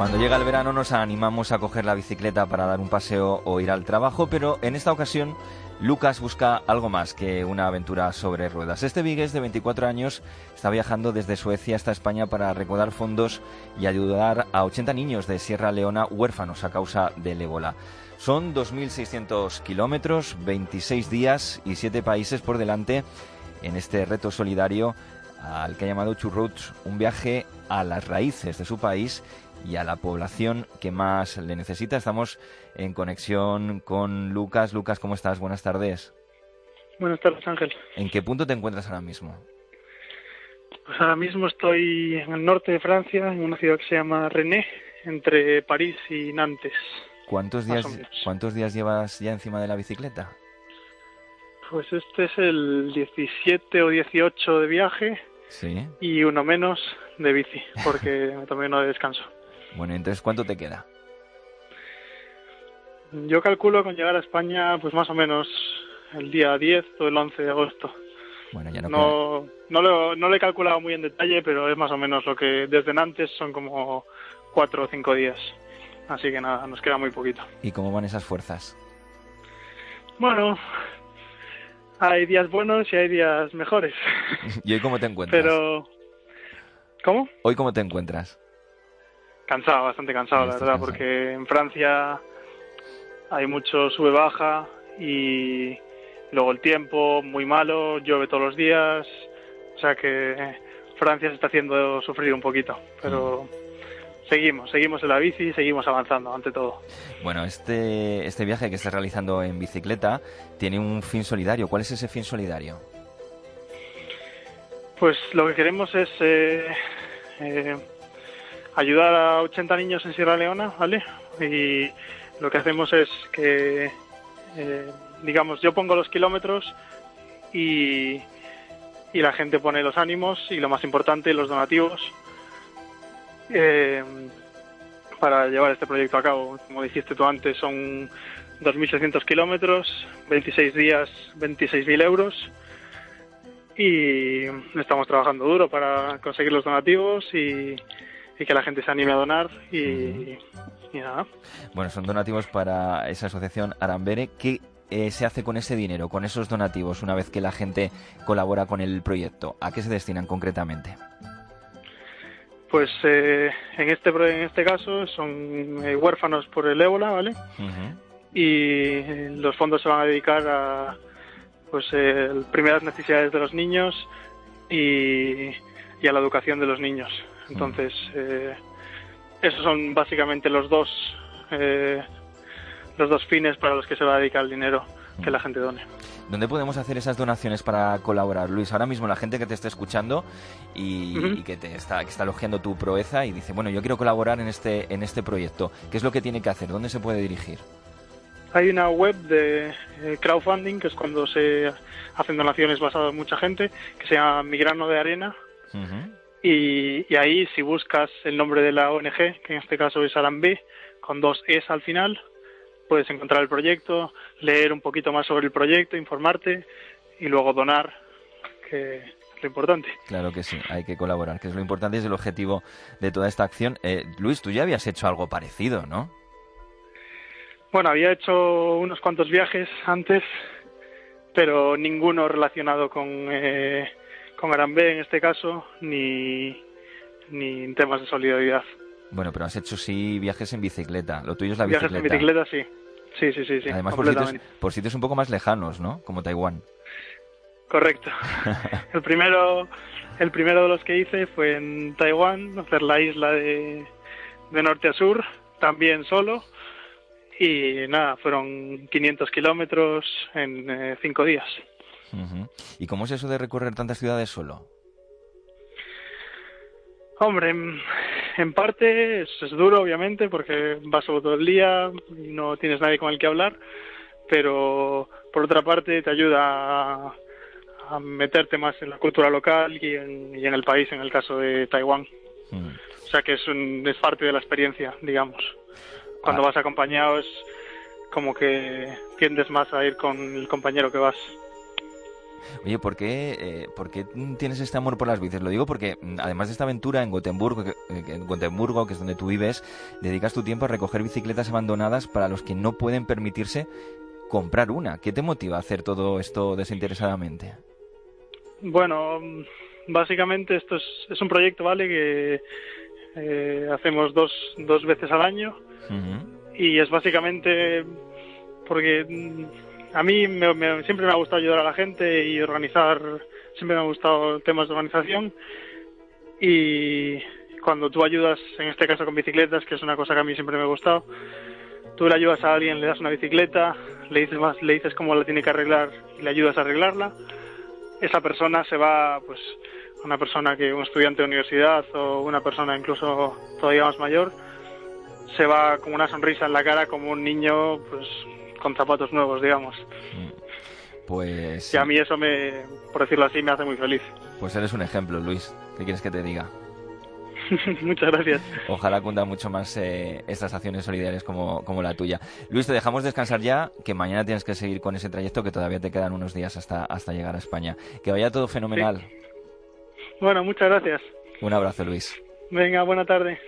Cuando llega el verano nos animamos a coger la bicicleta para dar un paseo o ir al trabajo, pero en esta ocasión Lucas busca algo más que una aventura sobre ruedas. Este vigués de 24 años está viajando desde Suecia hasta España para recaudar fondos y ayudar a 80 niños de Sierra Leona huérfanos a causa del ébola. Son 2.600 kilómetros, 26 días y 7 países por delante en este reto solidario al que ha llamado Churruts, un viaje a las raíces de su país y a la población que más le necesita. Estamos en conexión con Lucas. Lucas, ¿cómo estás? Buenas tardes. Buenas tardes, Ángel. ¿En qué punto te encuentras ahora mismo? Pues ahora mismo estoy en el norte de Francia, en una ciudad que se llama René, entre París y Nantes. ¿Cuántos días, ¿cuántos días llevas ya encima de la bicicleta? Pues este es el 17 o 18 de viaje ¿Sí? y uno menos de bici, porque también no de descanso. Bueno, entonces, ¿cuánto te queda? Yo calculo con llegar a España, pues más o menos el día 10 o el 11 de agosto. Bueno, ya no, no, no, lo, no lo he calculado muy en detalle, pero es más o menos lo que desde Nantes son como cuatro o cinco días. Así que nada, nos queda muy poquito. ¿Y cómo van esas fuerzas? Bueno, hay días buenos y hay días mejores. ¿Y hoy cómo te encuentras? Pero, ¿cómo? ¿Hoy cómo te encuentras? Cansado, bastante cansado, la verdad, porque en Francia hay mucho sube-baja y luego el tiempo muy malo, llueve todos los días, o sea que Francia se está haciendo sufrir un poquito, pero seguimos, seguimos en la bici y seguimos avanzando ante todo. Bueno, este, este viaje que estás realizando en bicicleta tiene un fin solidario. ¿Cuál es ese fin solidario? Pues lo que queremos es eh, eh, ayudar a 80 niños en Sierra Leona, ¿vale? Y lo que hacemos es que, eh, digamos, yo pongo los kilómetros y, y la gente pone los ánimos y lo más importante, los donativos eh, para llevar este proyecto a cabo. Como dijiste tú antes, son 2.600 kilómetros, 26 días, 26.000 euros y estamos trabajando duro para conseguir los donativos y, y que la gente se anime a donar y, y nada. Bueno, son donativos para esa asociación Arambere. ¿Qué eh, se hace con ese dinero, con esos donativos, una vez que la gente colabora con el proyecto? ¿A qué se destinan concretamente? Pues eh, en este en este caso son eh, huérfanos por el ébola, ¿vale? Y los fondos se van a dedicar a pues eh, primeras necesidades de los niños y, y a la educación de los niños. Entonces, eh, esos son básicamente los dos eh, los dos fines para los que se va a dedicar el dinero que la gente done. ¿Dónde podemos hacer esas donaciones para colaborar, Luis? Ahora mismo la gente que te está escuchando y, que te está, que está elogiando tu proeza y dice, bueno, yo quiero colaborar en este, en este proyecto. ¿Qué es lo que tiene que hacer? ¿Dónde se puede dirigir? Hay una web de eh, crowdfunding, que es cuando se hacen donaciones basadas en mucha gente, que se llama Migrano de Arena. Y, y ahí, si buscas el nombre de la ONG, que en este caso es Arambe, con dos Es al final, puedes encontrar el proyecto, leer un poquito más sobre el proyecto, informarte y luego donar, que es lo importante. Claro que sí, hay que colaborar, que es lo importante, es el objetivo de toda esta acción. Eh, Luis, tú ya habías hecho algo parecido, ¿no? Bueno, había hecho unos cuantos viajes antes, pero ninguno relacionado con, eh, con Arambe en este caso, ni, ni en temas de solidaridad. Bueno, pero has hecho sí viajes en bicicleta. Lo tuyo es la Viajes bicicleta. en bicicleta, sí. Sí, sí, sí, sí. Además, por sitios, por sitios un poco más lejanos, ¿no? Como Taiwán. Correcto. el primero, el primero de los que hice fue en Taiwán, hacer la isla de, de norte a sur, también solo. Y nada, fueron 500 kilómetros en eh, cinco días. ¿Y cómo es eso de recorrer tantas ciudades solo? Hombre, en, parte es, es duro, obviamente, porque vas solo todo el día y no tienes nadie con el que hablar, pero por otra parte te ayuda a, a meterte más en la cultura local y en, y en el país, en el caso de Taiwán. Mm. O sea que es, un, es parte de la experiencia, digamos. Cuando Ah. vas acompañado es como que tiendes más a ir con el compañero que vas. Oye, ¿por qué, eh, ¿por qué tienes este amor por las bicis? Lo digo porque, mm, además de esta aventura en Gotemburgo, que, eh, en Gotemburgo, que es donde tú vives, dedicas tu tiempo a recoger bicicletas abandonadas para los que no pueden permitirse comprar una. ¿Qué te motiva a hacer todo esto desinteresadamente? Bueno, básicamente esto es, es un proyecto, ¿vale? Que eh, hacemos dos, dos veces al año y es básicamente porque mm, a mí me, siempre me ha gustado ayudar a la gente y organizar, siempre me ha gustado temas de organización. Y cuando tú ayudas, en este caso con bicicletas, que es una cosa que a mí siempre me ha gustado, tú le ayudas a alguien, le das una bicicleta, le dices más, le dices cómo la tiene que arreglar y le ayudas a arreglarla, esa persona se va, pues, una persona que un estudiante de universidad o una persona incluso todavía más mayor, se va con una sonrisa en la cara como un niño, pues, con zapatos nuevos, digamos. Pues. Y a mí eso me, por decirlo así, me hace muy feliz. Pues eres un ejemplo, Luis. ¿Qué quieres que te diga? Muchas gracias. Ojalá cunda mucho más eh, estas acciones solidarias como, como la tuya. Luis, te dejamos descansar ya, que mañana tienes que seguir con ese trayecto que todavía te quedan unos días hasta, hasta llegar a España. Que vaya todo fenomenal. Bueno, muchas gracias. Un abrazo, Luis. Venga, buena tarde.